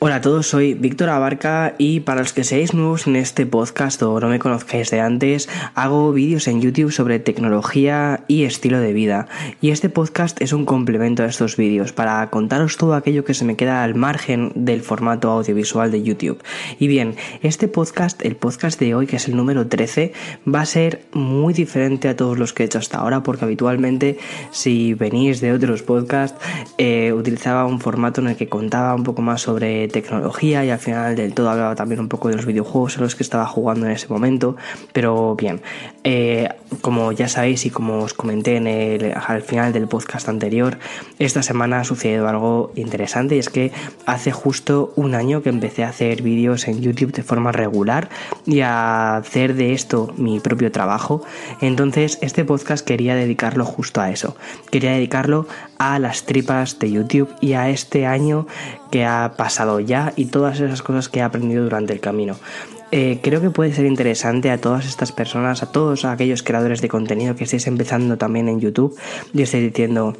Hola a todos, soy Víctor Abarca y para los que seáis nuevos en este podcast o no me conozcáis de antes, hago vídeos en YouTube sobre tecnología y estilo de vida. Y este podcast es un complemento a estos vídeos para contaros todo aquello que se me queda al margen del formato audiovisual de YouTube. Y bien, este podcast, el podcast de hoy, que es el número 13, va a ser muy diferente a todos los que he hecho hasta ahora porque habitualmente si venís de otros podcasts eh, utilizaba un formato en el que contaba un poco más sobre tecnología y al final del todo hablaba también un poco de los videojuegos a los que estaba jugando en ese momento. Pero bien, eh, como ya sabéis y como os comenté en el, al final del podcast anterior, esta semana ha sucedido algo interesante y es que hace justo un año que empecé a hacer vídeos en YouTube de forma regular y a hacer de esto mi propio trabajo. Entonces este podcast quería dedicarlo justo a eso. Quería dedicarlo a las tripas de YouTube y a este año que ha pasado ya y todas esas cosas que he aprendido durante el camino. Eh, creo que puede ser interesante a todas estas personas, a todos aquellos creadores de contenido que estéis empezando también en YouTube y estéis diciendo,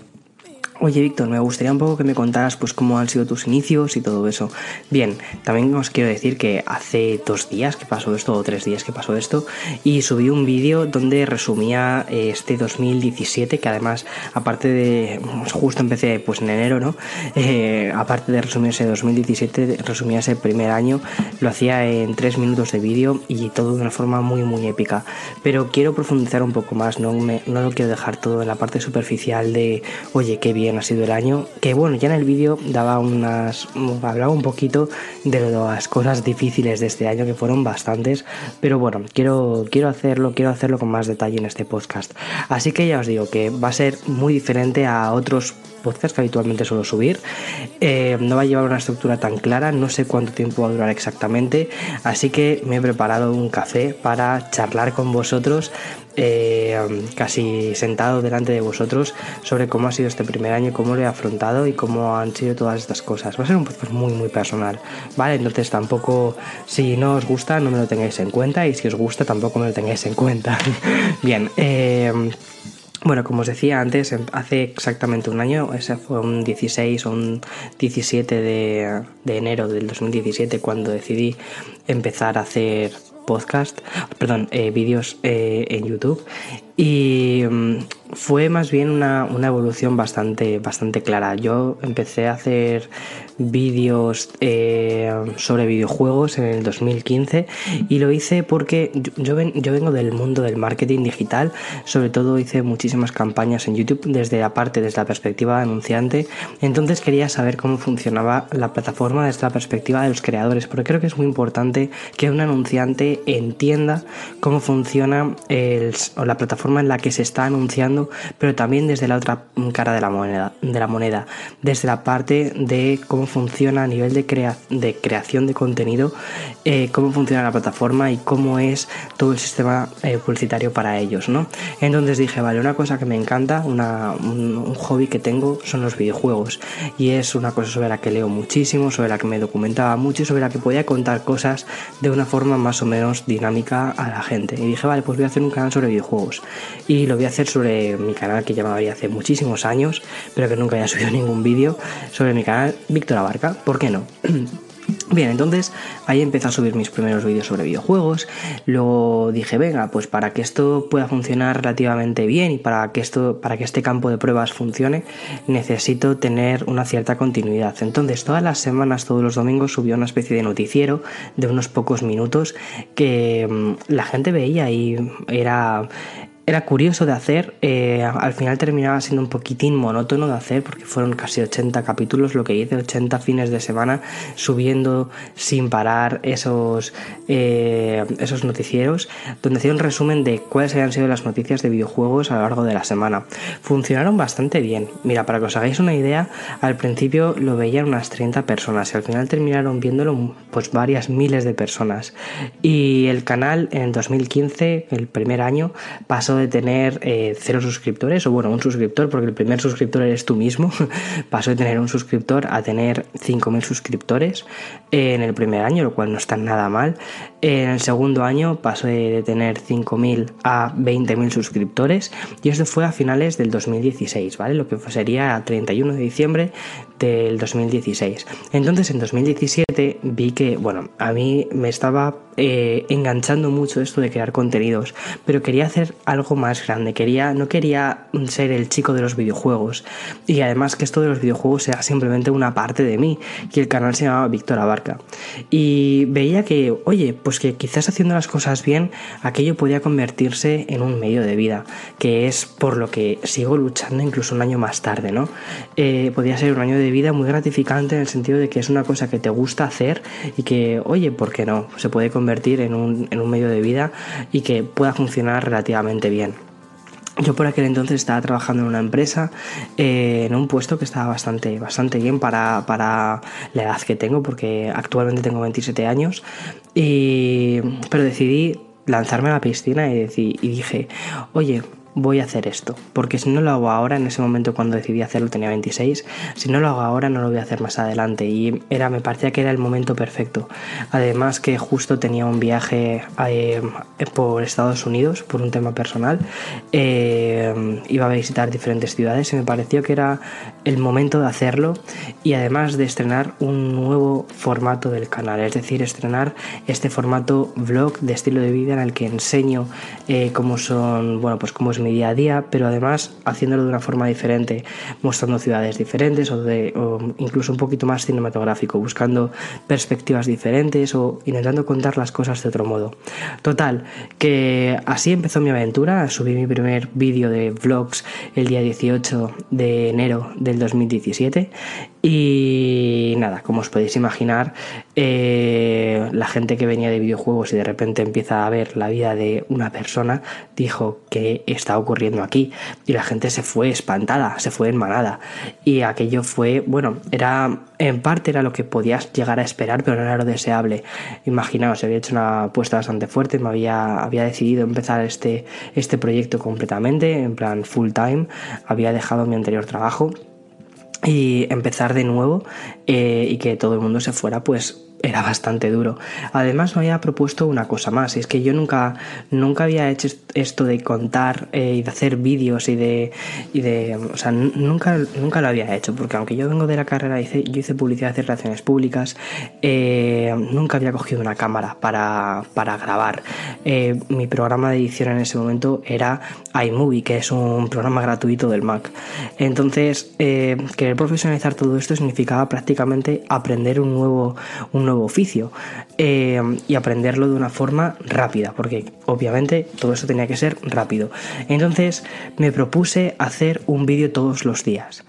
Oye Víctor, me gustaría un poco que me contaras pues cómo han sido tus inicios y todo eso. Bien, también os quiero decir que hace dos días que pasó esto, o tres días que pasó esto, y subí un vídeo donde resumía eh, este 2017, que además, aparte de, justo empecé pues en enero, ¿no? Eh, aparte de resumir ese 2017, resumía ese primer año, lo hacía en tres minutos de vídeo y todo de una forma muy, muy épica. Pero quiero profundizar un poco más, no, no lo quiero dejar todo en la parte superficial de, oye, qué bien ha sido el año. Que bueno, ya en el vídeo daba unas. hablaba un poquito de las cosas difíciles de este año, que fueron bastantes. Pero bueno, quiero, quiero hacerlo, quiero hacerlo con más detalle en este podcast. Así que ya os digo que va a ser muy diferente a otros podcasts que habitualmente suelo subir. Eh, no va a llevar una estructura tan clara, no sé cuánto tiempo va a durar exactamente, así que me he preparado un café para charlar con vosotros eh, casi sentado delante de vosotros sobre cómo ha sido este primer año, cómo lo he afrontado y cómo han sido todas estas cosas. Va a ser un podcast muy, muy personal, ¿vale? Entonces tampoco, si no os gusta, no me lo tengáis en cuenta y si os gusta, tampoco me lo tengáis en cuenta. Bien, eh, bueno, como os decía antes, em, hace exactamente un año, ese fue un 16 o un 17 de, de enero del 2017 cuando decidí empezar a hacer podcast, perdón, eh, vídeos eh, en YouTube y mm, fue más bien una, una, evolución bastante, bastante clara. Yo empecé a hacer vídeos eh, sobre videojuegos en el 2015 y lo hice porque yo, yo, vengo del mundo del marketing digital, sobre todo hice muchísimas campañas en YouTube desde aparte, desde la perspectiva de anunciante, entonces quería saber cómo funcionaba la plataforma desde la perspectiva de los creadores, porque creo que es muy importante que un anunciante entienda cómo funciona el, la plataforma en la que se está anunciando, pero también desde la otra cara de la moneda, de la moneda desde la parte de cómo funciona a nivel de, de creación de contenido, eh, cómo funciona la plataforma y cómo es todo el sistema eh, publicitario para ellos, ¿no? Entonces dije, vale, una cosa que me encanta, una, un, un hobby que tengo son los videojuegos y es una cosa sobre la que leo muchísimo, sobre la que me documentaba mucho y sobre la que podía contar cosas de una forma más o menos dinámica a la gente. Y dije, vale, pues voy a hacer un canal sobre videojuegos y lo voy a hacer sobre mi canal que ya me había hace muchísimos años, pero que nunca haya subido ningún vídeo sobre mi canal Víctor Abarca. ¿Por qué no? Bien, entonces ahí empecé a subir mis primeros vídeos sobre videojuegos. Luego dije, venga, pues para que esto pueda funcionar relativamente bien y para que esto, para que este campo de pruebas funcione, necesito tener una cierta continuidad. Entonces, todas las semanas, todos los domingos, subía una especie de noticiero de unos pocos minutos que mm, la gente veía y era era curioso de hacer, eh, al final terminaba siendo un poquitín monótono de hacer porque fueron casi 80 capítulos lo que hice, 80 fines de semana subiendo sin parar esos, eh, esos noticieros donde hacía un resumen de cuáles habían sido las noticias de videojuegos a lo largo de la semana. Funcionaron bastante bien. Mira, para que os hagáis una idea, al principio lo veían unas 30 personas y al final terminaron viéndolo pues varias miles de personas. Y el canal en 2015, el primer año, pasó de tener eh, cero suscriptores, o bueno, un suscriptor, porque el primer suscriptor eres tú mismo, pasó de tener un suscriptor a tener 5.000 suscriptores en el primer año, lo cual no está nada mal. En el segundo año pasó de tener 5.000 a 20.000 suscriptores y esto fue a finales del 2016, ¿vale? Lo que sería a 31 de diciembre del 2016. Entonces en 2017 vi que, bueno, a mí me estaba eh, enganchando mucho esto de crear contenidos, pero quería hacer algo más grande, quería, no quería ser el chico de los videojuegos y además que esto de los videojuegos sea simplemente una parte de mí, que el canal se llamaba Víctor Abarca. Y veía que, oye, pues que quizás haciendo las cosas bien, aquello podía convertirse en un medio de vida, que es por lo que sigo luchando incluso un año más tarde, ¿no? Eh, podía ser un año de vida muy gratificante en el sentido de que es una cosa que te gusta hacer y que, oye, ¿por qué no? Se puede convertir en un, en un medio de vida y que pueda funcionar relativamente bien. Yo por aquel entonces estaba trabajando en una empresa, eh, en un puesto que estaba bastante, bastante bien para, para, la edad que tengo, porque actualmente tengo 27 años, y, pero decidí lanzarme a la piscina y, y dije, oye, voy a hacer esto. Porque si no lo hago ahora, en ese momento cuando decidí hacerlo tenía 26, si no lo hago ahora no lo voy a hacer más adelante. Y era, me parecía que era el momento perfecto. Además que justo tenía un viaje eh, por Estados Unidos, por un tema personal. Eh, iba a visitar diferentes ciudades y me pareció que era el momento de hacerlo. Y además de estrenar un nuevo formato del canal. Es decir, estrenar este formato vlog de estilo de vida en el que enseño eh, cómo son, bueno, pues cómo es mi día a día, pero además haciéndolo de una forma diferente, mostrando ciudades diferentes o, de, incluso un poquito más cinematográfico, buscando perspectivas diferentes o intentando contar las cosas de otro modo. Total, que así empezó mi aventura, subí mi primer vídeo de vlogs el día 18 de enero del 2017 y nada, como os podéis imaginar, eh, la gente que venía de videojuegos y de repente empieza a ver la vida de una persona, dijo que está ocurriendo aquí. Y la gente se fue espantada, se fue en manada. Y aquello fue, bueno, era en parte era lo que podías llegar a esperar, pero no era lo deseable. Imaginaos, había hecho una apuesta bastante fuerte, me había, había decidido empezar este, este proyecto completamente, en plan full time, había dejado mi anterior trabajo y empezar de nuevo eh, y que todo el mundo se fuera pues era bastante duro. Además me había propuesto una cosa más, y es que yo nunca, nunca había hecho esto de contar eh, y de hacer vídeos y de, y de... O sea, nunca, nunca lo había hecho, porque aunque yo vengo de la carrera, hice, yo hice publicidad y relaciones públicas, eh, nunca había cogido una cámara para, para grabar. Eh, mi programa de edición en ese momento era iMovie, que es un programa gratuito del Mac. Entonces, querer profesionalizar todo esto significaba prácticamente aprender un nuevo... nuevo oficio eh, y aprenderlo de una forma rápida, porque obviamente todo eso tenía que ser rápido. Entonces me propuse hacer un vídeo todos los días.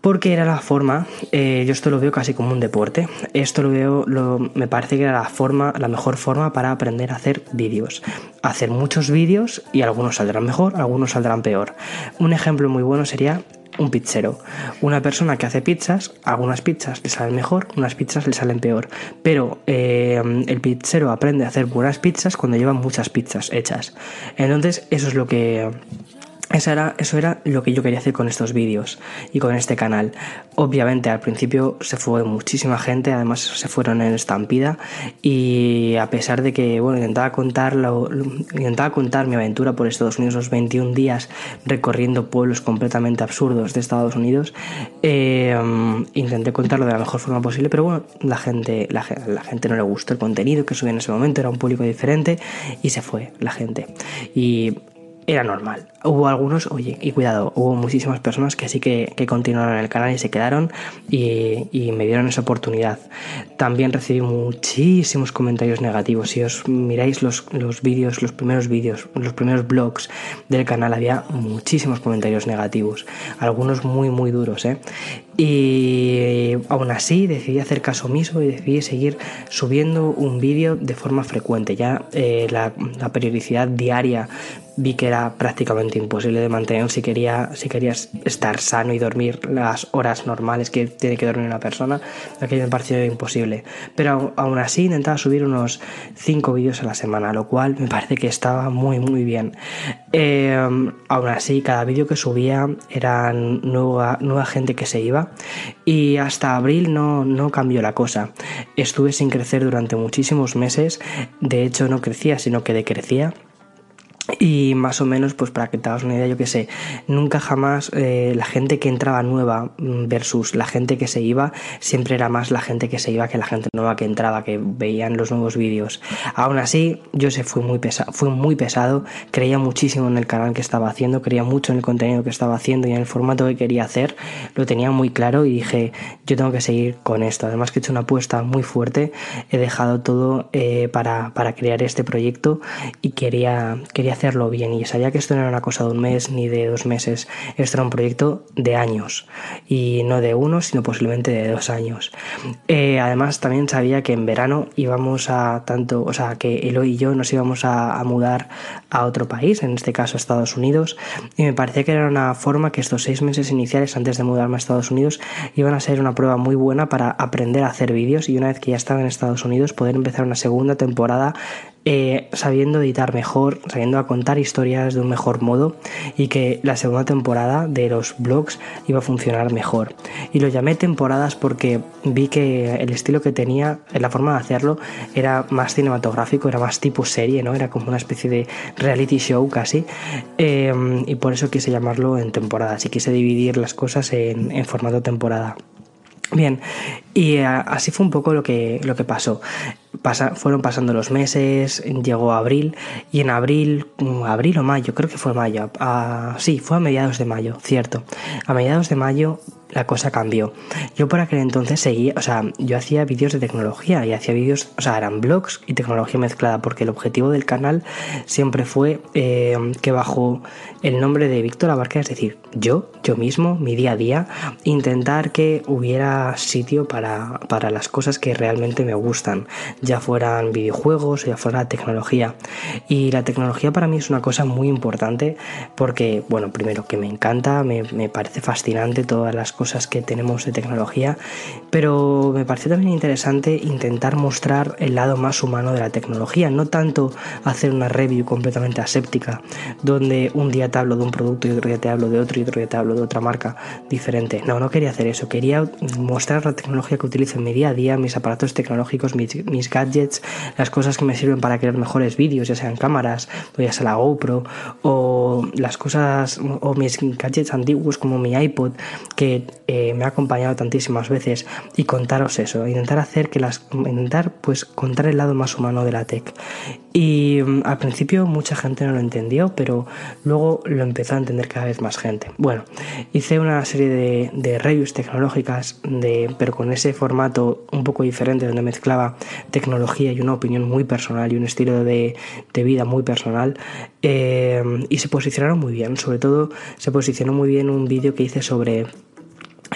Porque era la forma, eh, yo esto lo veo casi como un deporte, esto lo veo, me parece que era la forma, la mejor forma para aprender a hacer vídeos. Hacer muchos vídeos y algunos saldrán mejor, algunos saldrán peor. Un ejemplo muy bueno sería un pizzero. Una persona que hace pizzas, algunas pizzas le salen mejor, unas pizzas le salen peor. Pero eh, el pizzero aprende a hacer buenas pizzas cuando lleva muchas pizzas hechas. Entonces, eso es lo que eso era, eso era lo que yo quería hacer con estos vídeos y con este canal. Obviamente al principio se fue muchísima gente, además se fueron en estampida y a pesar de que bueno intentaba contar intentaba contar mi aventura por Estados Unidos los 21 días recorriendo pueblos completamente absurdos de Estados Unidos, eh, intenté contarlo de la mejor forma posible, pero bueno la gente la, gente no le gustó el contenido que subí en ese momento, era un público diferente y se fue la gente era normal. Hubo algunos, oye, y cuidado, hubo muchísimas personas que sí que, continuaron el canal y se quedaron y, me dieron esa oportunidad. También recibí muchísimos comentarios negativos. Si os miráis los, los vídeos, los primeros vídeos, los primeros blogs del canal, había muchísimos comentarios negativos. Algunos muy, muy duros, ¿eh? Y aún así decidí hacer caso omiso y decidí seguir subiendo un vídeo de forma frecuente. Ya eh, la, la periodicidad diaria vi que era prácticamente imposible de mantener si quería si querías estar sano y dormir las horas normales que tiene que dormir una persona aquello me pareció imposible. Pero aún así intentaba subir unos 5 vídeos a la semana lo cual me parece que estaba muy muy bien. Eh, aún así cada vídeo que subía era nueva, nueva gente que se iba y hasta abril no, no cambió la cosa. Estuve sin crecer durante muchísimos meses de hecho no crecía sino que decrecía y más o menos, pues para que te hagas una idea, yo que sé, nunca jamás eh, la gente que entraba nueva mm, versus la gente que se iba, siempre era más la gente que se iba que la gente nueva que entraba, que veían los nuevos vídeos. Aún así, yo sé, fui muy, pesado, fui muy pesado, creía muchísimo en el canal que estaba haciendo, creía mucho en el contenido que estaba haciendo y en el formato que quería hacer, lo tenía muy claro y dije, yo tengo que seguir con esto. Además que he hecho una apuesta muy fuerte, he dejado todo eh, para, para crear este proyecto y quería, quería hacerlo bien. Y sabía que esto no era una cosa de un mes ni de dos meses, esto era un proyecto de años. Y no de uno, sino posiblemente de dos años. Eh, además también sabía que en verano íbamos a tanto, o sea, que Eloy y yo nos íbamos a, a mudar a otro país, en este caso a Estados Unidos, y me parecía que era una forma que estos seis meses iniciales antes de mudarme a Estados Unidos iban a ser una prueba muy buena para aprender a hacer vídeos. Y una vez que ya estaba en Estados Unidos poder empezar una segunda temporada eh, sabiendo editar mejor, sabiendo contar historias de un mejor modo y que la segunda temporada de los blogs iba a funcionar mejor. Y lo llamé temporadas porque vi que el estilo que tenía, la forma de hacerlo, era más cinematográfico, era más tipo serie, ¿no? Era como una especie de reality show casi. Eh, y por eso quise llamarlo en temporadas y quise dividir las cosas en, en formato temporada. Bien, y eh, así fue un poco lo que, lo que pasó. Fueron pasando los meses, llegó abril, y en abril, mm, abril o mayo, creo que fue mayo, sí, fue a mediados de mayo, cierto. A mediados de mayo la cosa cambió. Yo por aquel entonces seguía, o sea, yo hacía vídeos de tecnología y hacía vídeos, o sea, eran blogs y tecnología mezclada, porque el objetivo del canal siempre fue eh, que bajo el nombre de Víctor Abarca, es decir, yo, yo mismo, mi día a día, intentar que hubiera sitio para, para las cosas que realmente me gustan, ya fueran videojuegos, ya fuera tecnología. Y la tecnología para mí es una cosa muy importante porque, bueno, primero que me encanta, me, me parece fascinante todas las cosas que tenemos de tecnología, pero me pareció también interesante intentar mostrar el lado más humano de la tecnología, no tanto hacer una review completamente aséptica, donde un día te hablo de un producto y otro día te hablo de otro y otro día te hablo de otra marca diferente. No, no quería hacer eso, quería mostrar la tecnología que utilizo en mi día a día, mis aparatos tecnológicos, mis, mis gadgets, las cosas que me sirven para crear mejores vídeos, ya sean cámaras, o ya sea la GoPro, o las cosas, o mis gadgets antiguos como mi iPod, que eh, me ha acompañado tantísimas veces y contaros eso, intentar hacer que las, intentar pues contar el lado más humano de la tech. Y mm, al principio mucha gente no lo entendió, pero luego lo empezó a entender cada vez más gente. Bueno, hice una serie de, reviews tecnológicas, de, pero con ese formato un poco diferente, donde mezclaba tecnología y una opinión muy personal y un estilo de, de vida muy personal. Eh, y se posicionaron muy bien, sobre todo se posicionó muy bien un vídeo que hice sobre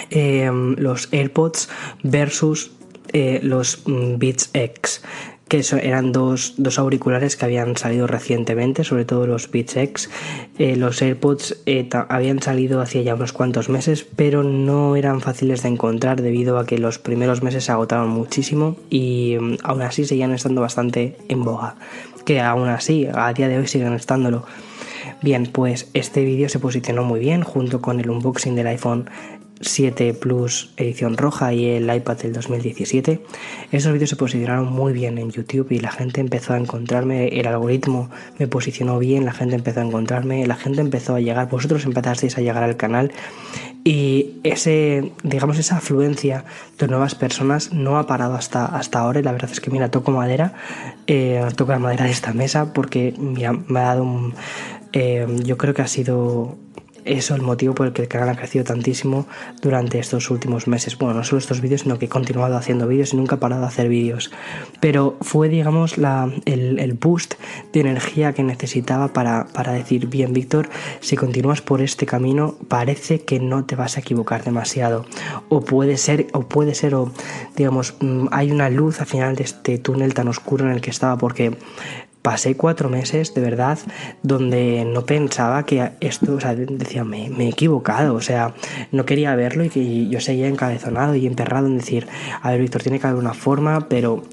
eh, los AirPods versus eh, los mm, Beats X que eran dos, dos, auriculares que habían salido recientemente, sobre todo los Beats X. Eh, los AirPods eh, habían salido hacía ya unos cuantos meses, pero no eran fáciles de encontrar debido a que los primeros meses se agotaron muchísimo y mm, aún así seguían estando bastante en boga. Que aún así, a día de hoy siguen estándolo. Bien, pues este vídeo se posicionó muy bien junto con el unboxing del iPhone 7 Plus edición roja y el iPad del 2017. Esos vídeos se posicionaron muy bien en YouTube y la gente empezó a encontrarme, el algoritmo me posicionó bien, la gente empezó a encontrarme, la gente empezó a llegar, vosotros empezasteis a llegar al canal y ese, digamos, esa afluencia de nuevas personas no ha parado hasta, hasta ahora y la verdad es que mira, toco madera, eh, toco la madera de esta mesa porque mira, me ha dado un... Eh, yo creo que ha sido eso el motivo por el que el canal ha crecido tantísimo durante estos últimos meses. Bueno, no solo estos vídeos, sino que he continuado haciendo vídeos y nunca he parado de hacer vídeos. Pero fue, digamos, la, el, el, boost de energía que necesitaba para, para decir, bien, Víctor, si continúas por este camino, parece que no te vas a equivocar demasiado. O puede ser, o puede ser, o digamos, mm, hay una luz al final de este túnel tan oscuro en el que estaba, porque pasé cuatro meses de verdad donde no pensaba que esto, o sea, decía, me, he equivocado, o sea, no quería verlo y que yo seguía encabezonado y emperrado en decir, a ver, Víctor, tiene que haber una forma, pero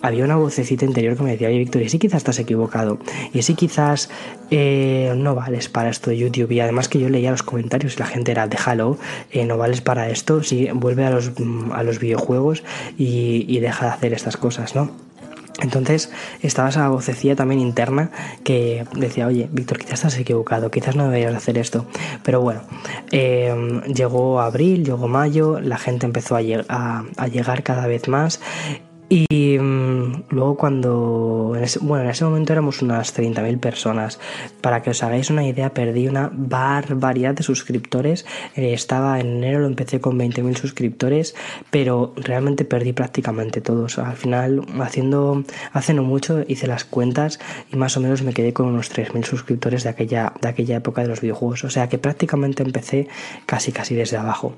había una vocecita interior que me decía, oye, Víctor, y si quizás estás equivocado, y si quizás eh, no vales para esto de YouTube, y además que yo leía los comentarios y la gente era, déjalo, eh, no vales para esto, si vuelve a los, a los videojuegos y, y deja de hacer estas cosas, ¿no? Entonces estaba esa vocecilla también interna que decía, oye, Víctor, quizás estás equivocado, quizás no deberías hacer esto. Pero bueno, eh, llegó abril, llegó mayo, la gente empezó a llegar cada vez más y mm, luego cuando, bueno, en ese momento éramos unas 30.000 personas. Para que os hagáis una idea, perdí una barbaridad de suscriptores. Eh, estaba en enero, lo empecé con 20.000 suscriptores, pero realmente perdí prácticamente todos. Al final, haciendo, hace no mucho, hice las cuentas y más o menos me quedé con unos 3.000 suscriptores de aquella, de aquella época de los videojuegos. O sea que prácticamente empecé casi casi desde abajo.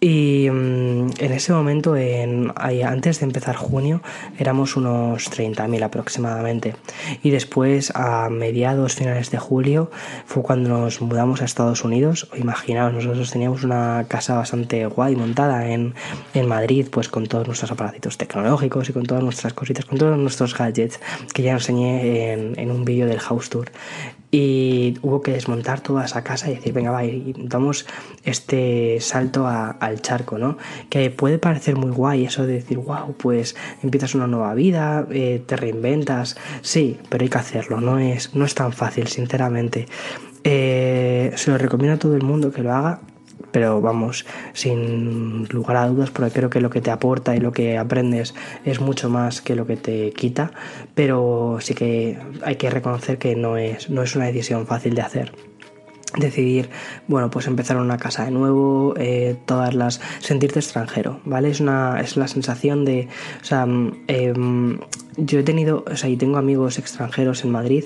Y mm, en ese momento, en, antes de empezar junio, éramos unos 30.000 aproximadamente. Y después, a mediados, finales de julio, fue cuando nos mudamos a Estados Unidos. Imaginaos, nosotros teníamos una casa bastante guay montada en, en Madrid, pues con todos nuestros aparatos tecnológicos y con todas nuestras cositas, con todos nuestros gadgets que ya enseñé en, en un vídeo del House Tour y hubo que desmontar toda esa casa y decir, venga, va, y damos este salto al charco, ¿no? Que puede parecer muy guay eso de decir, wow, pues empiezas una nueva vida, eh, te reinventas, sí, pero hay que hacerlo, no es, no es tan fácil, sinceramente. Eh, se lo recomiendo a todo el mundo que lo haga, pero vamos, sin lugar a dudas, porque creo que lo que te aporta y lo que aprendes es mucho más que lo que te quita, pero sí que hay que reconocer que no es, no es una decisión fácil de hacer decidir, bueno, pues empezar una casa de nuevo, eh, todas las, sentirte extranjero, ¿vale? Es una, es la sensación de, o sea, eh, yo he tenido, o sea, y tengo amigos extranjeros en Madrid,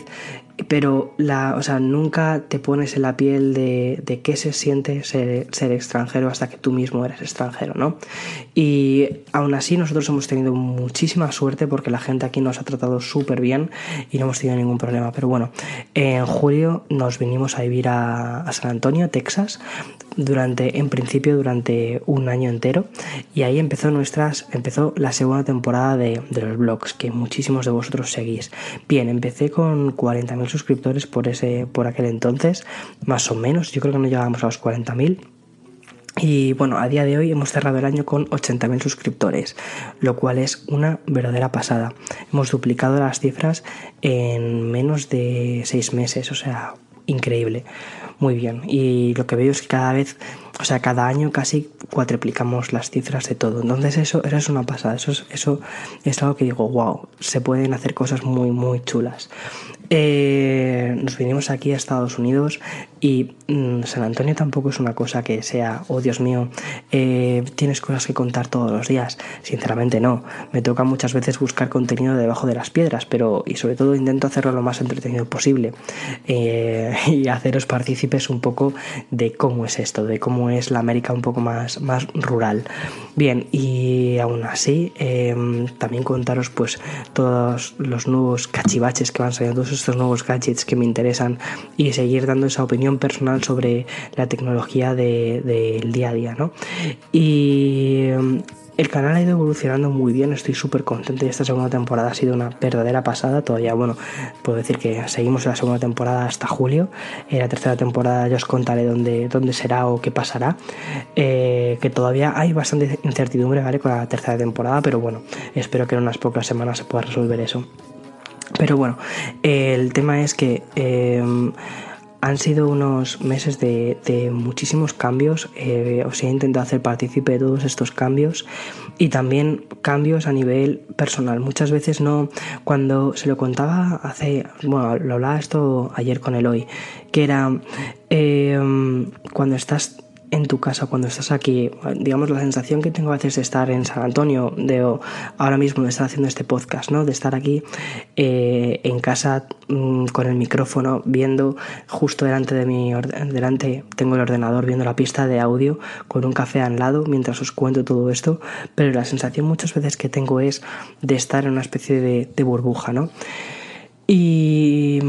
pero la, o sea, nunca te pones en la piel de, de qué se siente ser, ser, extranjero hasta que tú mismo eres extranjero, ¿no? Y aún así nosotros hemos tenido muchísima suerte porque la gente aquí nos ha tratado súper bien y no hemos tenido ningún problema. Pero bueno, en julio nos vinimos a vivir a, a San Antonio, Texas, durante, en principio, durante un año entero. Y ahí empezó nuestras, empezó la segunda temporada de, de los blogs, que muchísimos de vosotros seguís. Bien, empecé con 40.000 suscriptores por ese, por aquel entonces, más o menos. Yo creo que no llegábamos a los 40.000. Y bueno, a día de hoy hemos cerrado el año con 80.000 suscriptores, lo cual es una verdadera pasada. Hemos duplicado las cifras en menos de 6 meses, o sea, increíble muy bien. Y lo que veo es que cada vez, o sea, cada año casi cuatriplicamos las cifras de todo. Entonces eso, eso es una pasada. Eso es, eso es algo que digo, wow, se pueden hacer cosas muy, muy chulas. Eh, nos vinimos aquí a Estados Unidos y mm, San Antonio tampoco es una cosa que sea, oh Dios mío, eh, tienes cosas que contar todos los días. Sinceramente no. Me toca muchas veces buscar contenido debajo de las piedras, pero y sobre todo intento hacerlo lo más entretenido posible eh, y haceros partícipes un poco de cómo es esto, de cómo es la América un poco más, más rural. Bien, y aún así em, también contaros pues todos los nuevos cachivaches que van saliendo, todos estos nuevos gadgets que me interesan y seguir dando esa opinión personal sobre la tecnología del de, día a día, ¿no? Y mm, el canal ha ido evolucionando muy bien, estoy súper contento y esta segunda temporada ha sido una verdadera pasada. Todavía, bueno, puedo decir que seguimos la segunda temporada hasta julio. En la tercera temporada ya os contaré dónde, dónde será o qué pasará. Eh, que todavía hay bastante incertidumbre, ¿vale? Con la tercera temporada, pero bueno, espero que en unas pocas semanas se pueda resolver eso. Pero bueno, el tema es que... Eh, Han sido unos meses de, muchísimos cambios. Eh, os he intentado hacer partícipe de todos estos cambios y también cambios a nivel personal. Muchas veces no, cuando se lo contaba hace, bueno, lo hablaba esto ayer con Eloy, que era eh, cuando estás en tu casa cuando estás aquí. Digamos, la sensación que tengo a veces de estar en San Antonio, de ahora mismo de estar haciendo este podcast, ¿no? De estar aquí eh, en casa mm, con el micrófono, viendo justo delante de mi delante tengo el ordenador viendo la pista de audio con un café al lado mientras os cuento todo esto, pero la sensación muchas veces que tengo es de estar en una especie de, de burbuja, ¿no? Y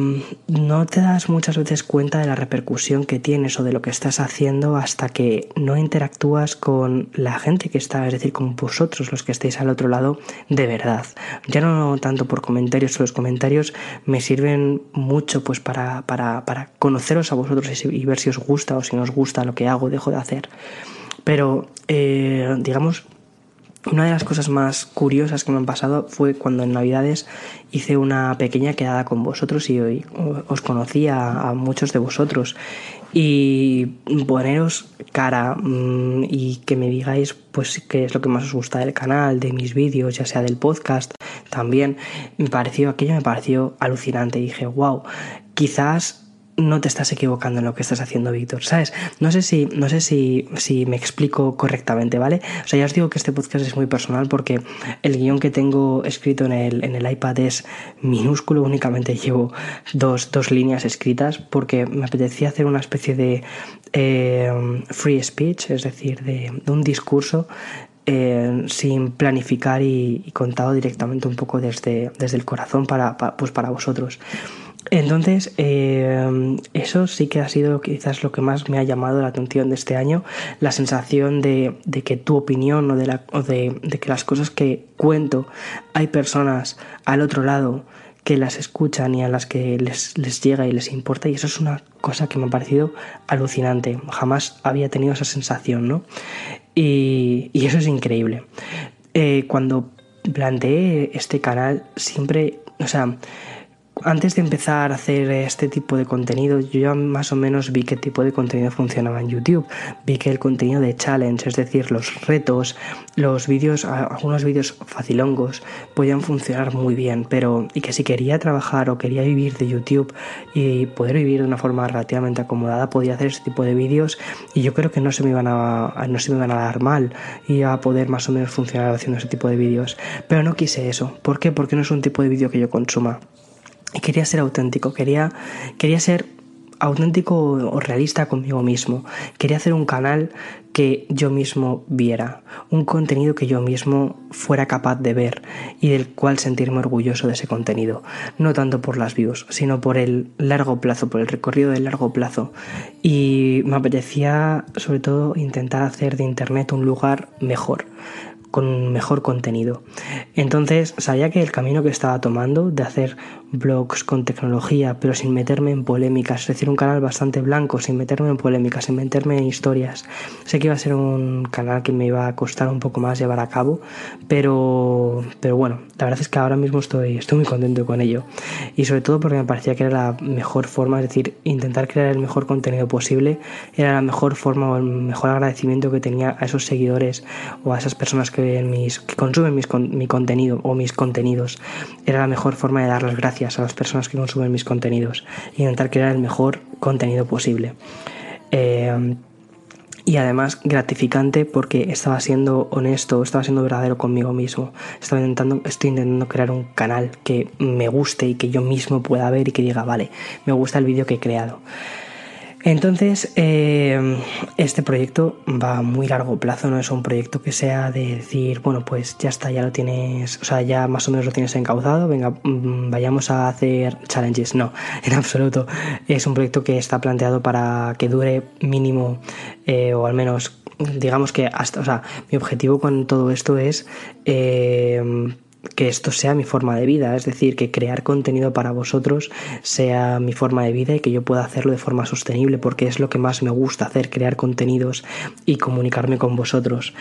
no te das muchas veces cuenta de la repercusión que tienes o de lo que estás haciendo hasta que no interactúas con la gente que está, es decir, con vosotros, los que estéis al otro lado, de verdad. Ya no tanto por comentarios, los comentarios me sirven mucho pues para, para, para conoceros a vosotros y ver si os gusta o si no os gusta lo que hago, dejo de hacer. Pero, eh, digamos, una de las cosas más curiosas que me han pasado fue cuando en Navidades hice una pequeña quedada con vosotros y hoy os conocí a, muchos de vosotros y poneros cara mm, y que me digáis pues qué es lo que más os gusta del canal, de mis vídeos, ya sea del podcast también, me pareció, aquello me pareció alucinante. Dije, wow, quizás no te estás equivocando en lo que estás haciendo, Víctor. ¿Sabes? No sé si, no sé si, si me explico correctamente, ¿vale? O sea, ya os digo que este podcast es muy personal porque el guion que tengo escrito en el, en el iPad es minúsculo, únicamente llevo dos, dos líneas escritas porque me apetecía hacer una especie de eh, free speech, es decir, de, un discurso eh, sin planificar y, contado directamente un poco desde, desde el corazón para, pues para vosotros. Entonces, eh, eso sí que ha sido quizás lo que más me ha llamado la atención de este año, la sensación de, que tu opinión o, de, la, o de, que las cosas que cuento hay personas al otro lado que las escuchan y a las que les, les llega y les importa y eso es una cosa que me ha parecido alucinante, jamás había tenido esa sensación, ¿no? Y, eso es increíble. Eh, cuando planteé este canal siempre, o sea, antes de empezar a hacer este tipo de contenido, yo ya más o menos vi qué tipo de contenido funcionaba en YouTube. Vi que el contenido de challenge, es decir, los retos, los vídeos, algunos vídeos facilongos, podían funcionar muy bien, pero y que si quería trabajar o quería vivir de YouTube y poder vivir de una forma relativamente acomodada, podía hacer este tipo de vídeos y yo creo que no se me iban a, no se me iban a dar mal y a poder más o menos funcionar haciendo ese tipo de vídeos. Pero no quise eso. ¿Por qué? Porque no es un tipo de vídeo que yo consuma. Quería ser auténtico, quería, quería ser auténtico o realista conmigo mismo. Quería hacer un canal que yo mismo viera, un contenido que yo mismo fuera capaz de ver y del cual sentirme orgulloso de ese contenido, no tanto por las views, sino por el largo plazo, por el recorrido del largo plazo. Y me apetecía sobre todo intentar hacer de Internet un lugar mejor, con mejor contenido. Entonces sabía que el camino que estaba tomando de hacer blogs con tecnología, pero sin meterme en polémicas, es decir, un canal bastante blanco, sin meterme en polémicas, sin meterme en historias. Sé que iba a ser un canal que me iba a costar un poco más llevar a cabo, pero, pero bueno, la verdad es que ahora mismo estoy, estoy muy contento con ello. Y sobre todo porque me parecía que era la mejor forma, es decir, intentar crear el mejor contenido posible, era la mejor forma o el mejor agradecimiento que tenía a esos seguidores o a esas personas que, mis, que consumen mis, mi contenido o mis contenidos. Era la mejor forma de dar las gracias a las personas que consumen mis contenidos y intentar crear el mejor contenido posible. Eh, y además gratificante porque estaba siendo honesto, estaba siendo verdadero conmigo mismo. Estaba intentando, estoy intentando crear un canal que me guste y que yo mismo pueda ver y que diga, vale, me gusta el vídeo que he creado. Entonces, eh, este proyecto va a muy largo plazo, no es un proyecto que sea de decir, bueno, pues ya está, ya lo tienes, o sea, ya más o menos lo tienes encauzado, venga, mm, vayamos a hacer challenges. No, en absoluto. Es un proyecto que está planteado para que dure mínimo, eh, o al menos, digamos que hasta, o sea, mi objetivo con todo esto es... Eh, que esto sea mi forma de vida, es decir, que crear contenido para vosotros sea mi forma de vida y que yo pueda hacerlo de forma sostenible, porque es lo que más me gusta hacer, crear contenidos y comunicarme con vosotros.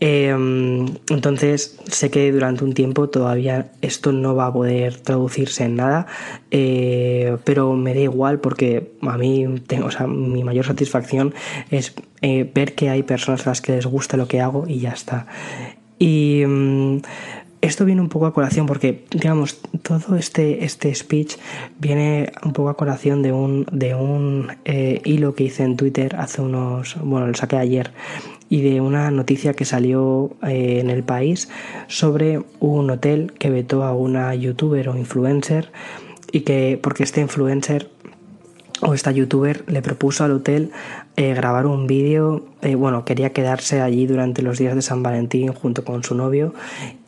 Em, entonces, sé que durante un tiempo todavía esto no va a poder traducirse en nada, eh, pero me da igual porque a mí, tengo, o sea, mi mayor satisfacción es eh, ver que hay personas a las que les gusta lo que hago y ya está. Y mm, esto viene un poco a colación porque, digamos, todo este, este speech viene un poco a colación de un, de un eh, hilo que hice en Twitter hace unos, bueno, lo saqué ayer, y de una noticia que salió eh, en el país sobre un hotel que vetó a una youtuber o influencer y que, porque este influencer o esta youtuber le propuso al hotel eh, grabar un vídeo, eh, bueno, quería quedarse allí durante los días de San Valentín junto con su novio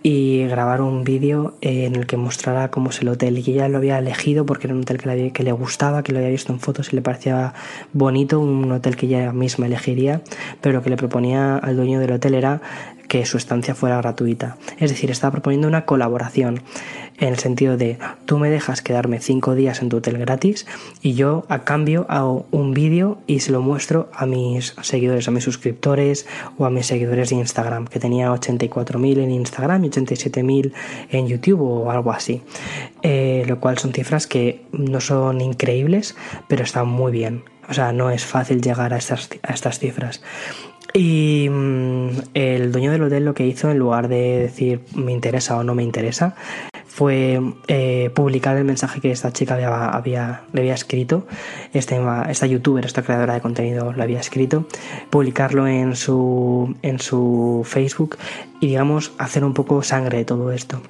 y grabar un vídeo eh, en el que mostrara cómo es el hotel. Y ella lo había elegido porque era un hotel que le, que le gustaba, que lo había visto en fotos y le parecía bonito, un hotel que ella misma elegiría, pero lo que le proponía al dueño del hotel era que su estancia fuera gratuita. Es decir, estaba proponiendo una colaboración en el sentido de tú me dejas quedarme cinco días en tu hotel gratis y yo a cambio hago un vídeo y se lo muestro a mis seguidores, a mis suscriptores o a mis seguidores de Instagram, que tenía 84.000 en Instagram y 87.000 en YouTube o algo así. Eh, lo cual son cifras que no son increíbles, pero están muy bien. O sea, no es fácil llegar a estas, a estas cifras. Y mm, el dueño del hotel lo que hizo, en lugar de decir me interesa o no me interesa, fue eh, publicar el mensaje que esta chica había, le había escrito, este, esta youtuber, esta creadora de contenido le había escrito, publicarlo en su, en su Facebook y digamos hacer un poco sangre de todo esto.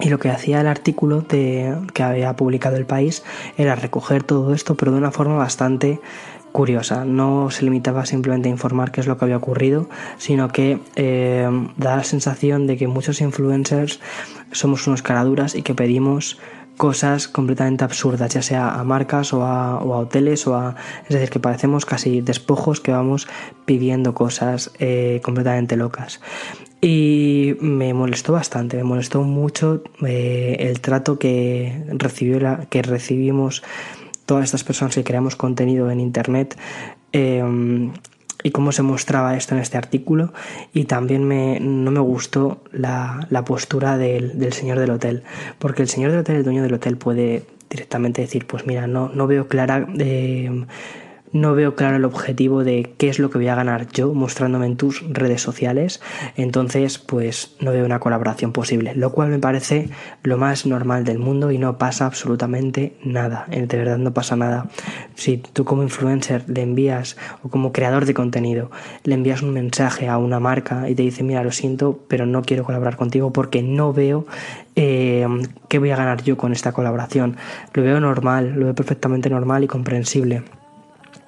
Y lo que hacía el artículo de, que había publicado el país era recoger todo esto, pero de una forma bastante curiosa. No se limitaba simplemente a informar qué es lo que había ocurrido, sino que eh, da la sensación de que muchos influencers somos unos caraduras y que pedimos cosas completamente absurdas, ya sea a marcas o a, hoteles o a... Es decir, que parecemos casi despojos que vamos pidiendo cosas eh, completamente locas. Y me molestó bastante, me molestó mucho eh, el trato que, recibió la, que recibimos todas estas personas que creamos contenido en Internet em, y cómo se mostraba esto en este artículo y también me, no me gustó la, postura del, señor del hotel porque el señor del hotel, el dueño del hotel puede directamente decir pues mira no, no veo clara eh, no veo claro el objetivo de qué es lo que voy a ganar yo mostrándome en tus redes sociales, entonces pues no veo una colaboración posible, lo cual me parece lo más normal del mundo y no pasa absolutamente nada, de verdad no pasa nada. Si tú como influencer le envías o como creador de contenido le envías un mensaje a una marca y te dice mira lo siento pero no quiero colaborar contigo porque no veo eh, qué voy a ganar yo con esta colaboración, lo veo normal, lo veo perfectamente normal y comprensible.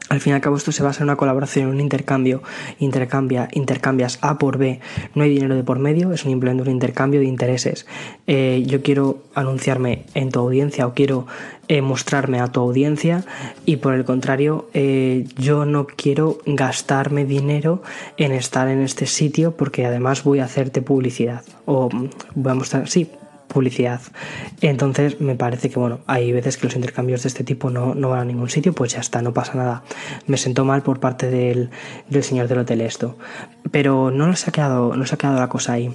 Al fin y al cabo esto se basa en una colaboración, en un intercambio, intercambia, intercambias A por B, no hay dinero de por medio, es simplemente un intercambio de intereses. Eh, yo quiero anunciarme en tu audiencia o quiero eh, mostrarme a tu audiencia y por el contrario eh, yo no quiero gastarme dinero en estar en este sitio porque además voy a hacerte publicidad o voy a mostrar, sí, publicidad. Entonces me parece que bueno, hay veces que los intercambios de este tipo no, no van a ningún sitio, pues ya está, no pasa nada. Me sentó mal por parte del, del señor del hotel esto. Pero no se ha quedado, ha quedado la cosa ahí.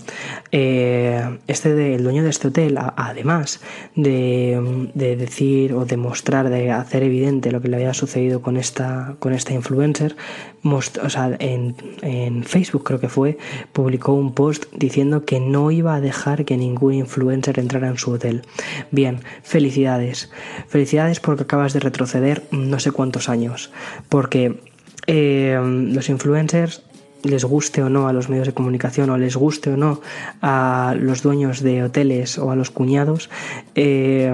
Eh, este de, el dueño de este hotel, además de, de, decir o demostrar, de hacer evidente lo que le había sucedido con esta, con esta influencer, en, Facebook creo que fue, publicó un post diciendo que no iba a dejar que ningún influencer entrara en su hotel. Bien, felicidades. Felicidades porque acabas de retroceder no sé cuántos años. Porque eh, los influencers les guste o no a los medios de comunicación o les guste o no a los dueños de hoteles o a los cuñados, eh,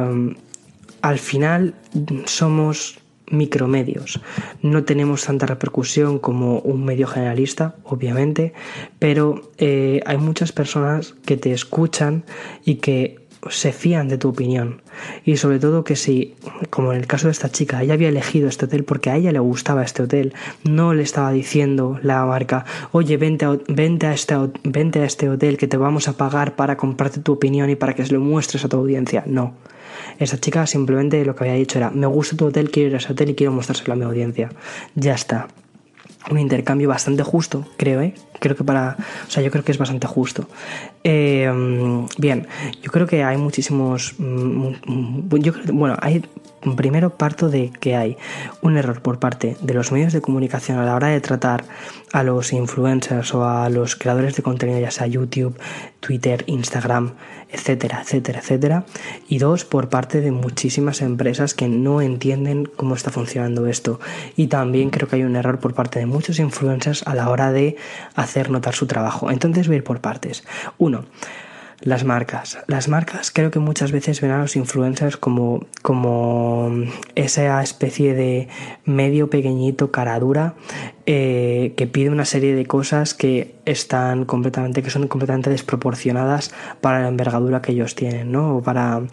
al final somos micromedios. No tenemos tanta repercusión como un medio generalista, obviamente, pero eh, hay muchas personas que te escuchan y que se fían de tu opinión. Y sobre todo que si, como en el caso de esta chica, ella había elegido este hotel porque a ella le gustaba este hotel, no le estaba diciendo la marca, oye, vente a, vente a, este, vente a este hotel que te vamos a pagar para comprarte tu opinión y para que se lo muestres a tu audiencia. No. Esta chica simplemente lo que había dicho era, me gusta tu hotel, quiero ir a ese hotel y quiero mostrárselo a mi audiencia. Ya está un intercambio bastante justo, creo, ¿eh? Creo que para. O sea, yo creo que es bastante justo. Eh, bien, yo creo que hay muchísimos. Mm, mm, yo bueno, hay. Primero parto de que hay un error por parte de los medios de comunicación a la hora de tratar a los influencers o a los creadores de contenido, ya sea YouTube, Twitter, Instagram, etcétera, etcétera, etcétera. Y dos, por parte de muchísimas empresas que no entienden cómo está funcionando esto. Y también creo que hay un error por parte de muchos influencers a la hora de hacer notar su trabajo. Entonces voy a ir por partes. Uno, las marcas. Las marcas creo que muchas veces ven a los influencers como, como esa especie de medio pequeñito, cara dura, eh, que pide una serie de cosas que están completamente, que son completamente desproporcionadas para la envergadura que ellos tienen, ¿no? O para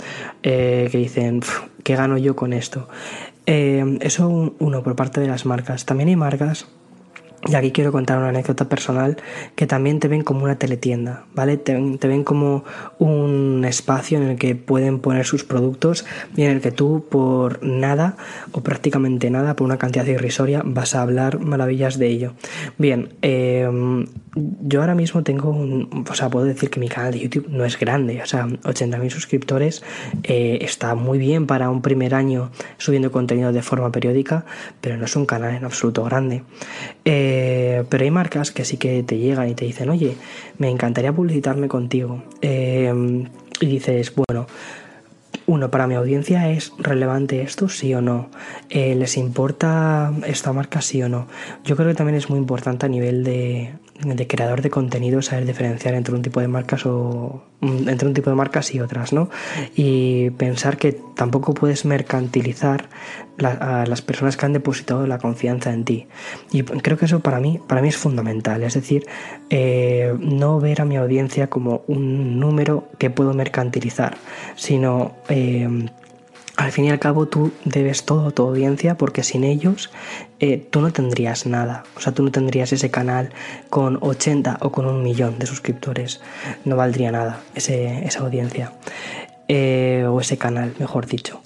eh, que dicen, ¿qué gano yo con esto? Eh, eso uno por parte de las marcas. También hay marcas y aquí quiero contar una anécdota personal que también te ven como una teletienda, ¿vale? Te, ven como un espacio en el que pueden poner sus productos y en el que tú por nada o prácticamente nada, por una cantidad irrisoria, vas a hablar maravillas de ello. Bien, em, yo ahora mismo tengo un, o sea, puedo decir que mi canal de YouTube no es grande, o sea, 80.000 suscriptores eh, está muy bien para un primer año subiendo contenido de forma periódica, pero no es un canal en absoluto grande. Eh, pero hay marcas que sí que te llegan y te dicen, oye, me encantaría publicitarme contigo. Eh, y dices, bueno, uno, para mi audiencia es relevante esto, sí o no. Eh, ¿Les importa esta marca, sí o no? Yo creo que también es muy importante a nivel de, de creador de contenido saber diferenciar entre un tipo de marcas o mm, entre un tipo de marcas y otras, ¿no? Y pensar que tampoco puedes mercantilizar a las personas que han depositado la confianza en ti. Y creo que eso para mí, para mí es fundamental. Es decir, eh, no ver a mi audiencia como un número que puedo mercantilizar, sino eh, al fin y al cabo tú debes todo a tu audiencia porque sin ellos eh, tú no tendrías nada. O sea, tú no tendrías ese canal con 80 o con un millón de suscriptores. No valdría nada ese, esa audiencia. Eh, o ese canal, mejor dicho.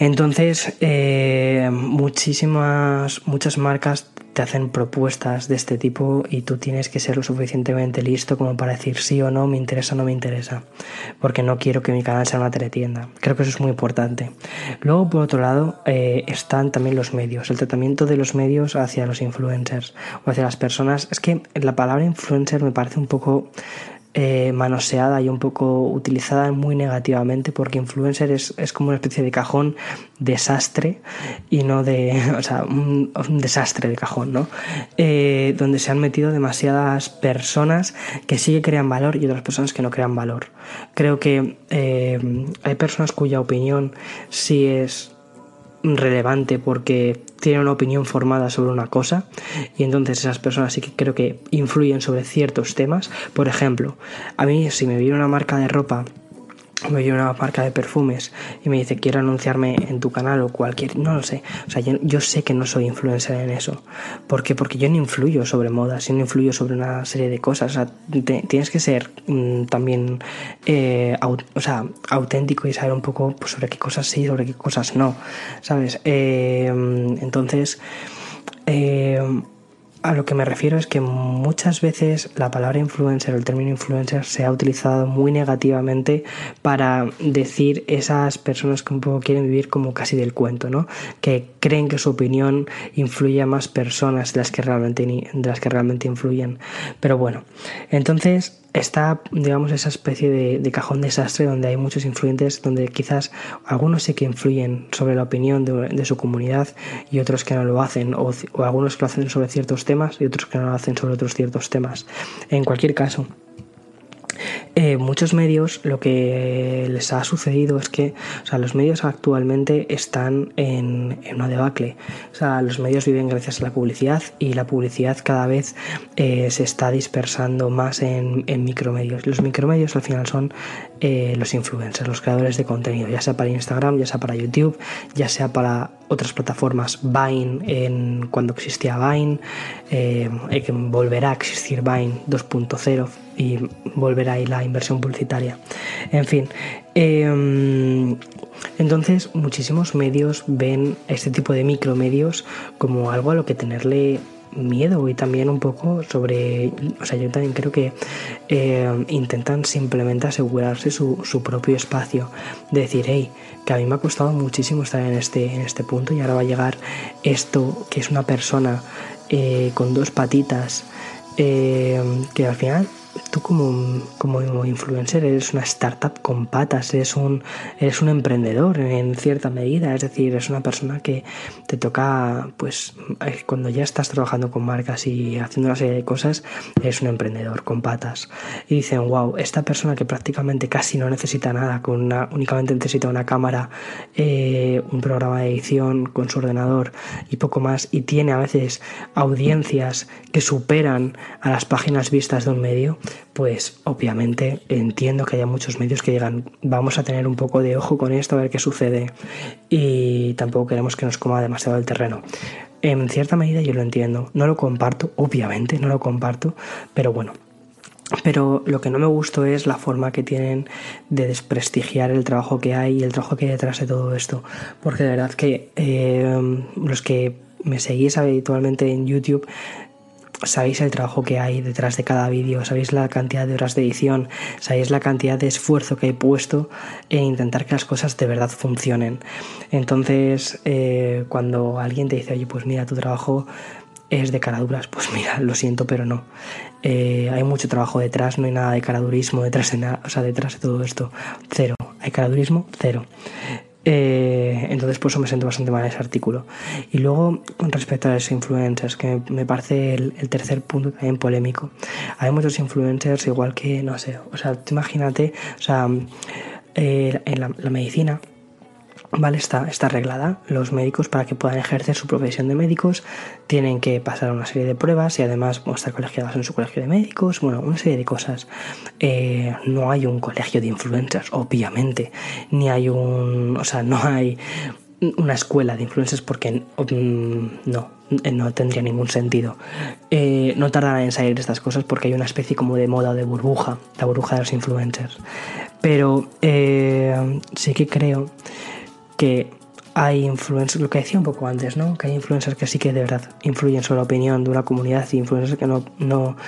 Entonces, eh, muchísimas, muchas marcas te hacen propuestas de este tipo y tú tienes que ser lo suficientemente listo como para decir sí o no, me interesa o no me interesa, porque no quiero que mi canal sea una teletienda. Creo que eso es muy importante. Luego, por otro lado, eh, están también los medios, el tratamiento de los medios hacia los influencers o hacia las personas. Es que la palabra influencer me parece un poco eh, manoseada y un poco utilizada muy negativamente porque influencer es, como una especie de cajón desastre y no de, o sea, un, desastre de cajón, ¿no? Eh, donde se han metido demasiadas personas que sí que crean valor y otras personas que no crean valor. Creo que eh, hay personas cuya opinión sí es relevante porque tiene una opinión formada sobre una cosa y entonces esas personas sí que creo que influyen sobre ciertos temas. Por ejemplo, a mí si me viene una marca de ropa me viene una marca de perfumes y me dice quiero anunciarme en tu canal o cualquier no lo sé. O sea yo, sé que no soy influencer en eso. ¿por qué? porque yo no influyo sobre moda yo no influyo sobre una serie de cosas. O sea tienes que ser mm, también eh, o sea auténtico y saber un poco pues, sobre qué cosas sí sobre qué cosas no sabes eh, entonces eh, a lo que me refiero es que muchas veces la palabra influencer o el término influencer se ha utilizado muy negativamente para decir esas personas que un poco quieren vivir como casi del cuento, ¿no? Que creen que su opinión influye a más personas de las que realmente, de las que realmente influyen. Pero bueno, entonces está, digamos, esa especie de, cajón desastre donde hay muchos influyentes, donde quizás algunos sí que influyen sobre la opinión de, su comunidad y otros que no lo hacen, o, o, algunos que lo hacen sobre ciertos temas y otros que no lo hacen sobre otros ciertos temas. En cualquier caso, eh, muchos medios lo que les ha sucedido es que o sea, los medios actualmente están en, una debacle. O sea, los medios viven gracias a la publicidad y la publicidad cada vez eh, se está dispersando más en, en, micromedios. Los micromedios al final son eh, los influencers, los creadores de contenido, ya sea para Instagram, ya sea para YouTube, ya sea para otras plataformas. Vine, en, cuando existía Vine, que volverá a existir Vine 2.0 y volverá ahí la inversión publicitaria. En fin, em, entonces muchísimos medios ven este tipo de micromedios como algo a lo que tenerle miedo y también un poco sobre, o sea, yo también creo que em, intentan simplemente asegurarse su, su, propio espacio, decir, hey, que a mí me ha costado muchísimo estar en este, en este punto y ahora va a llegar esto, que es una persona eh, con dos patitas, em, que al final tú como, como, influencer eres una startup con patas, eres un, eres un emprendedor en cierta medida, es decir, eres una persona que te toca, pues eh, cuando ya estás trabajando con marcas y haciendo una serie de cosas, eres un emprendedor con patas. Y dicen, wow, esta persona que prácticamente casi no necesita nada, con una, únicamente necesita una cámara, eh, un programa de edición con su ordenador y poco más, y tiene a veces audiencias que superan a las páginas vistas de un medio, pues obviamente entiendo que haya muchos medios que digan vamos a tener un poco de ojo con esto a ver qué sucede y tampoco queremos que nos coma demasiado el terreno. En cierta medida yo lo entiendo, no lo comparto, obviamente no lo comparto, pero bueno, pero lo que no me gustó es la forma que tienen de desprestigiar el trabajo que hay y el trabajo que hay detrás de todo esto. Porque de verdad que eh, los que me seguís habitualmente en YouTube sabéis el trabajo que hay detrás de cada vídeo, sabéis la cantidad de horas de edición, sabéis la cantidad de esfuerzo que he puesto en intentar que las cosas de verdad funcionen. Entonces, eh, cuando alguien te dice, oye, pues mira, tu trabajo es de caraduras, pues mira, lo siento, pero no. Eh, hay mucho trabajo detrás, no hay nada de caradurismo detrás de nada, o sea, detrás de todo esto, cero. Hay caradurismo, cero. Eh, entonces, por eso me siento bastante mal ese artículo. Y luego, con respecto a los influencers, que me parece el, tercer punto también polémico. Hay muchos influencers, igual que, no sé, o sea, imagínate, o sea, eh, en la medicina ¿vale? Está, está arreglada. Los médicos para que puedan ejercer su profesión de médicos tienen que pasar una serie de pruebas y además estar colegiados en su colegio de médicos, bueno, una serie de cosas. Eh, no hay un colegio de influencers, obviamente, ni hay un, o sea, no hay una escuela de influencers porque mm, no, no tendría ningún sentido. Eh, no tardará en salir estas cosas porque hay una especie como de moda o de burbuja, la burbuja de los influencers. Pero eh, sí que creo que hay influencers, lo que decía un poco antes, ¿no? Que hay influencers que sí que de verdad influyen sobre la opinión de una comunidad y influencers que no, no,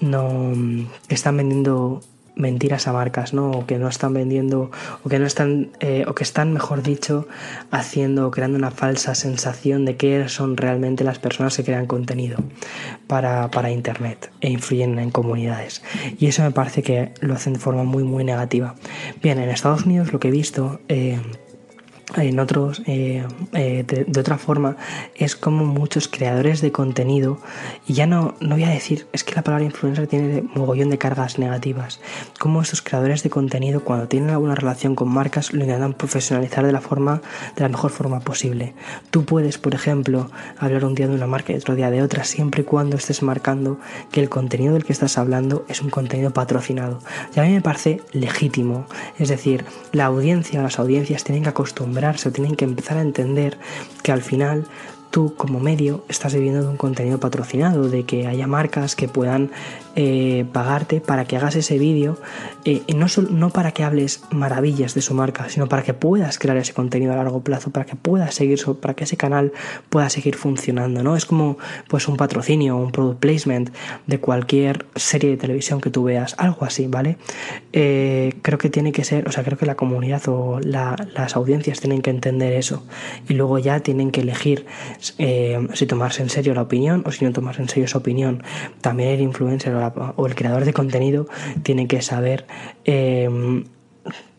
no están vendiendo mentiras a marcas, ¿no? O que no están vendiendo, o que no están, eh, o que están, mejor dicho, haciendo, creando una falsa sensación de que son realmente las personas que crean contenido para, para Internet e influyen en comunidades. Y eso me parece que lo hacen de forma muy, muy negativa. Bien, en Estados Unidos lo que he visto... Eh, en otros, eh, eh, de, otra forma, es como muchos creadores de contenido, y ya no, no voy a decir, es que la palabra influencer tiene mogollón de cargas negativas, como estos creadores de contenido cuando tienen alguna relación con marcas lo intentan profesionalizar de la forma, de la mejor forma posible. Tú puedes, por ejemplo, hablar un día de una marca y otro día de otra, siempre y cuando estés marcando que el contenido del que estás hablando es un contenido patrocinado. Y a mí me parece legítimo, es decir, la audiencia, las audiencias tienen que acostumbrar se tienen que empezar a entender que al final tú como medio estás viviendo de un contenido patrocinado, de que haya marcas que puedan eh, pagarte para que hagas ese vídeo, eh, no, no para que hables maravillas de su marca, sino para que puedas crear ese contenido a largo plazo, para que puedas seguir, para que ese canal pueda seguir funcionando, ¿no? Es como pues un patrocinio, un product placement de cualquier serie de televisión que tú veas, algo así, ¿vale? Eh, creo que tiene que ser, o sea, creo que la comunidad o las audiencias tienen que entender eso y luego ya tienen que elegir si tomarse en serio la opinión o si no tomarse en serio esa opinión. También el influencer o o el creador de contenido tiene que saber eh,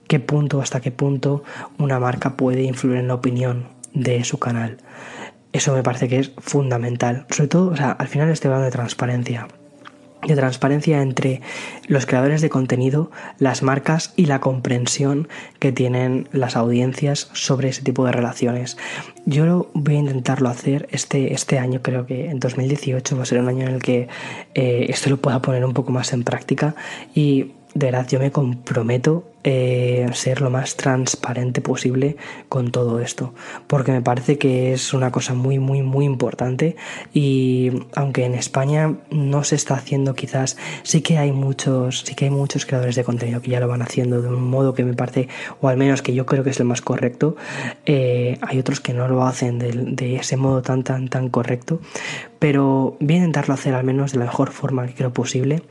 qué punto, hasta qué punto una marca puede influir en la opinión de su canal. Eso me parece que es fundamental. Sobre todo, o sea, al final este hablando de transparencia. De transparencia entre los creadores de contenido, las marcas y la comprensión que tienen las audiencias sobre ese tipo de relaciones. Yo voy a intentarlo hacer este, este año, creo que en 2018 va a ser un año en el que eh, esto lo pueda poner un poco más en práctica y de verdad yo me comprometo eh, ser lo más transparente posible con todo esto, porque me parece que es una cosa muy, muy, muy importante y aunque en España no se está haciendo quizás, sí que hay muchos, sí que hay muchos creadores de contenido que ya lo van haciendo de un modo que me parece, o al menos que yo creo que es el más correcto, eh, hay otros que no lo hacen de, ese modo tan, tan, tan correcto, pero voy a intentarlo hacer al menos de la mejor forma que creo posible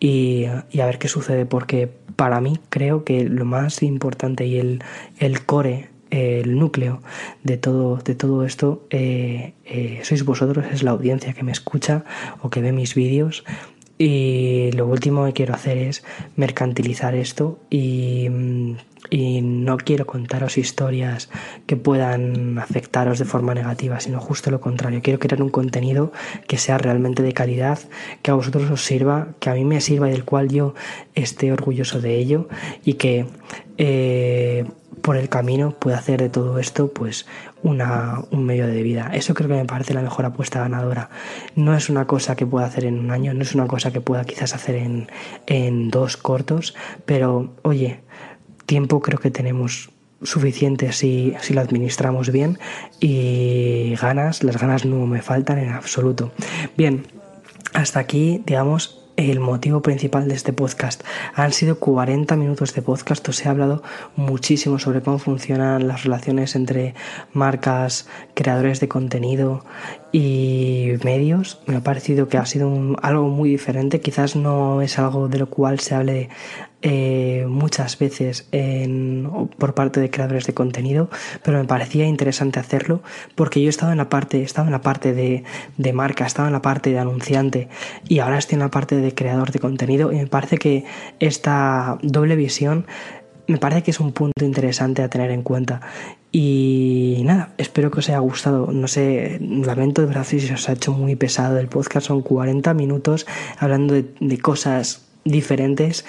y a ver qué sucede, porque para mí creo que lo más importante y el, el core, el núcleo de todo, de todo esto eh, eh, sois vosotros, es la audiencia que me escucha o que ve mis vídeos. Y lo último que quiero hacer es mercantilizar esto y mm, y no quiero contaros historias que puedan afectaros de forma negativa, sino justo lo contrario. Quiero crear un contenido que sea realmente de calidad, que a vosotros os sirva, que a mí me sirva y del cual yo esté orgulloso de ello y que eh, por el camino pueda hacer de todo esto pues una, un medio de vida. Eso creo que me parece la mejor apuesta ganadora. No es una cosa que pueda hacer en un año, no es una cosa que pueda quizás hacer en, en dos cortos, pero oye, tiempo creo que tenemos suficiente si, si, lo administramos bien y ganas, las ganas no me faltan en absoluto. Bien, hasta aquí, digamos, el motivo principal de este podcast. Han sido 40 minutos de podcast, os he hablado muchísimo sobre cómo funcionan las relaciones entre marcas, creadores de contenido y medios. Me ha parecido que ha sido algo muy diferente, quizás no es algo de lo cual se hable eh, muchas veces por parte de creadores de contenido, pero me parecía interesante hacerlo porque yo he estado en la parte, estaba en la parte de, de marca, estaba en la parte de anunciante y ahora estoy en la parte de creador de contenido y me parece que esta doble visión me parece que es un punto interesante a tener en cuenta. Y nada, espero que os haya gustado. No sé, lamento de verdad si os ha hecho muy pesado el podcast. Son 40 minutos hablando de, de cosas diferentes,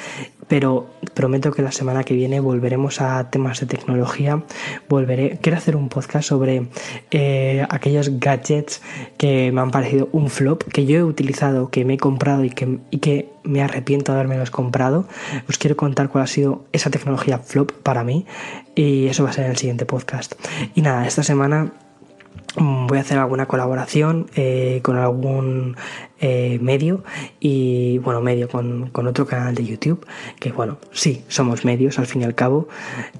pero prometo que la semana que viene volveremos a temas de tecnología. Volveré, quiero hacer un podcast sobre eh, aquellos gadgets que me han parecido un flop, que yo he utilizado, que me he comprado y que, y que me arrepiento de haberme los comprado. Os quiero contar cuál ha sido esa tecnología flop para mí y eso va a ser en el siguiente podcast. Y nada, esta semana voy a hacer alguna colaboración eh, con algún eh, medio y bueno, medio con, con, otro canal de YouTube, que bueno, sí, somos medios al fin y al cabo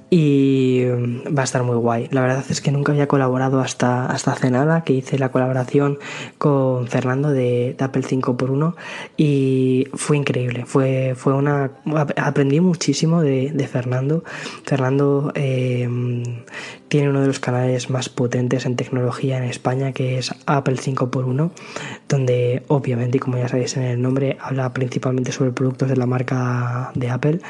y mm, va a estar muy guay. La verdad es que nunca había colaborado hasta, hasta hace nada, que hice la colaboración con Fernando de, Apple 5x1 y fue increíble, fue, fue una... aprendí muchísimo de, de Fernando. Fernando eh, tiene uno de los canales más potentes en tecnología en España, que es Apple 5x1, donde obviamente y como ya sabéis en el nombre, habla principalmente sobre productos de la marca de Apple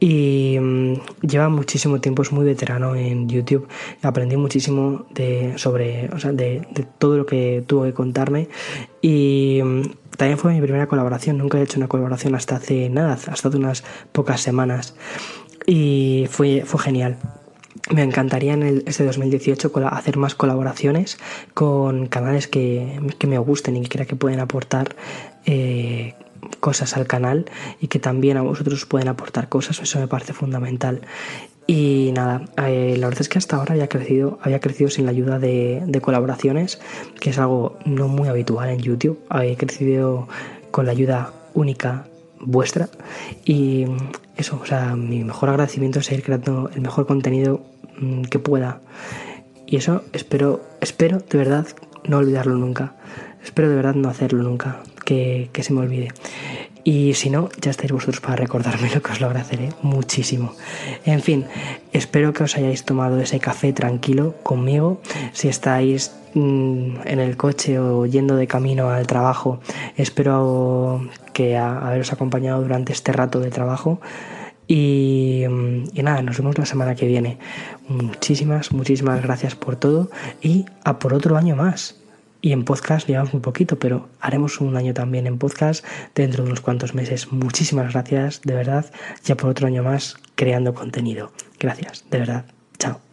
y mm, lleva muchísimo tiempo, es muy veterano en YouTube. Aprendí muchísimo de, sobre, o sea, de, todo lo que tuvo que contarme y mm, también fue mi primera colaboración. Nunca he hecho una colaboración hasta hace nada, hasta hace unas pocas semanas y fue, fue genial. Me encantaría en el, este 2018 hacer más colaboraciones con canales que, me gusten y que crea que pueden aportar eh, cosas al canal y que también a vosotros pueden aportar cosas. Eso me parece fundamental. Y nada, eh, la verdad es que hasta ahora había crecido, había crecido sin la ayuda de, de colaboraciones, que es algo no muy habitual en YouTube. Había crecido con la ayuda única vuestra y eso, o sea, mi mejor agradecimiento es seguir creando el mejor contenido mm, que pueda. Y eso espero, espero de verdad no olvidarlo nunca. Espero de verdad no hacerlo nunca, que, que se me olvide. Y si no, ya estáis vosotros para recordarme lo que os lo agradeceré muchísimo. En fin, espero que os hayáis tomado ese café tranquilo conmigo. Si estáis mm, en el coche o yendo de camino al trabajo, espero que haberos acompañado durante este rato de trabajo. Y, y, nada, nos vemos la semana que viene. Muchísimas, muchísimas gracias por todo y a por otro año más. Y en podcast llevamos muy poquito, pero haremos un año también en podcast dentro de unos cuantos meses. Muchísimas gracias, de verdad, ya por otro año más creando contenido. Gracias, de verdad. Chao.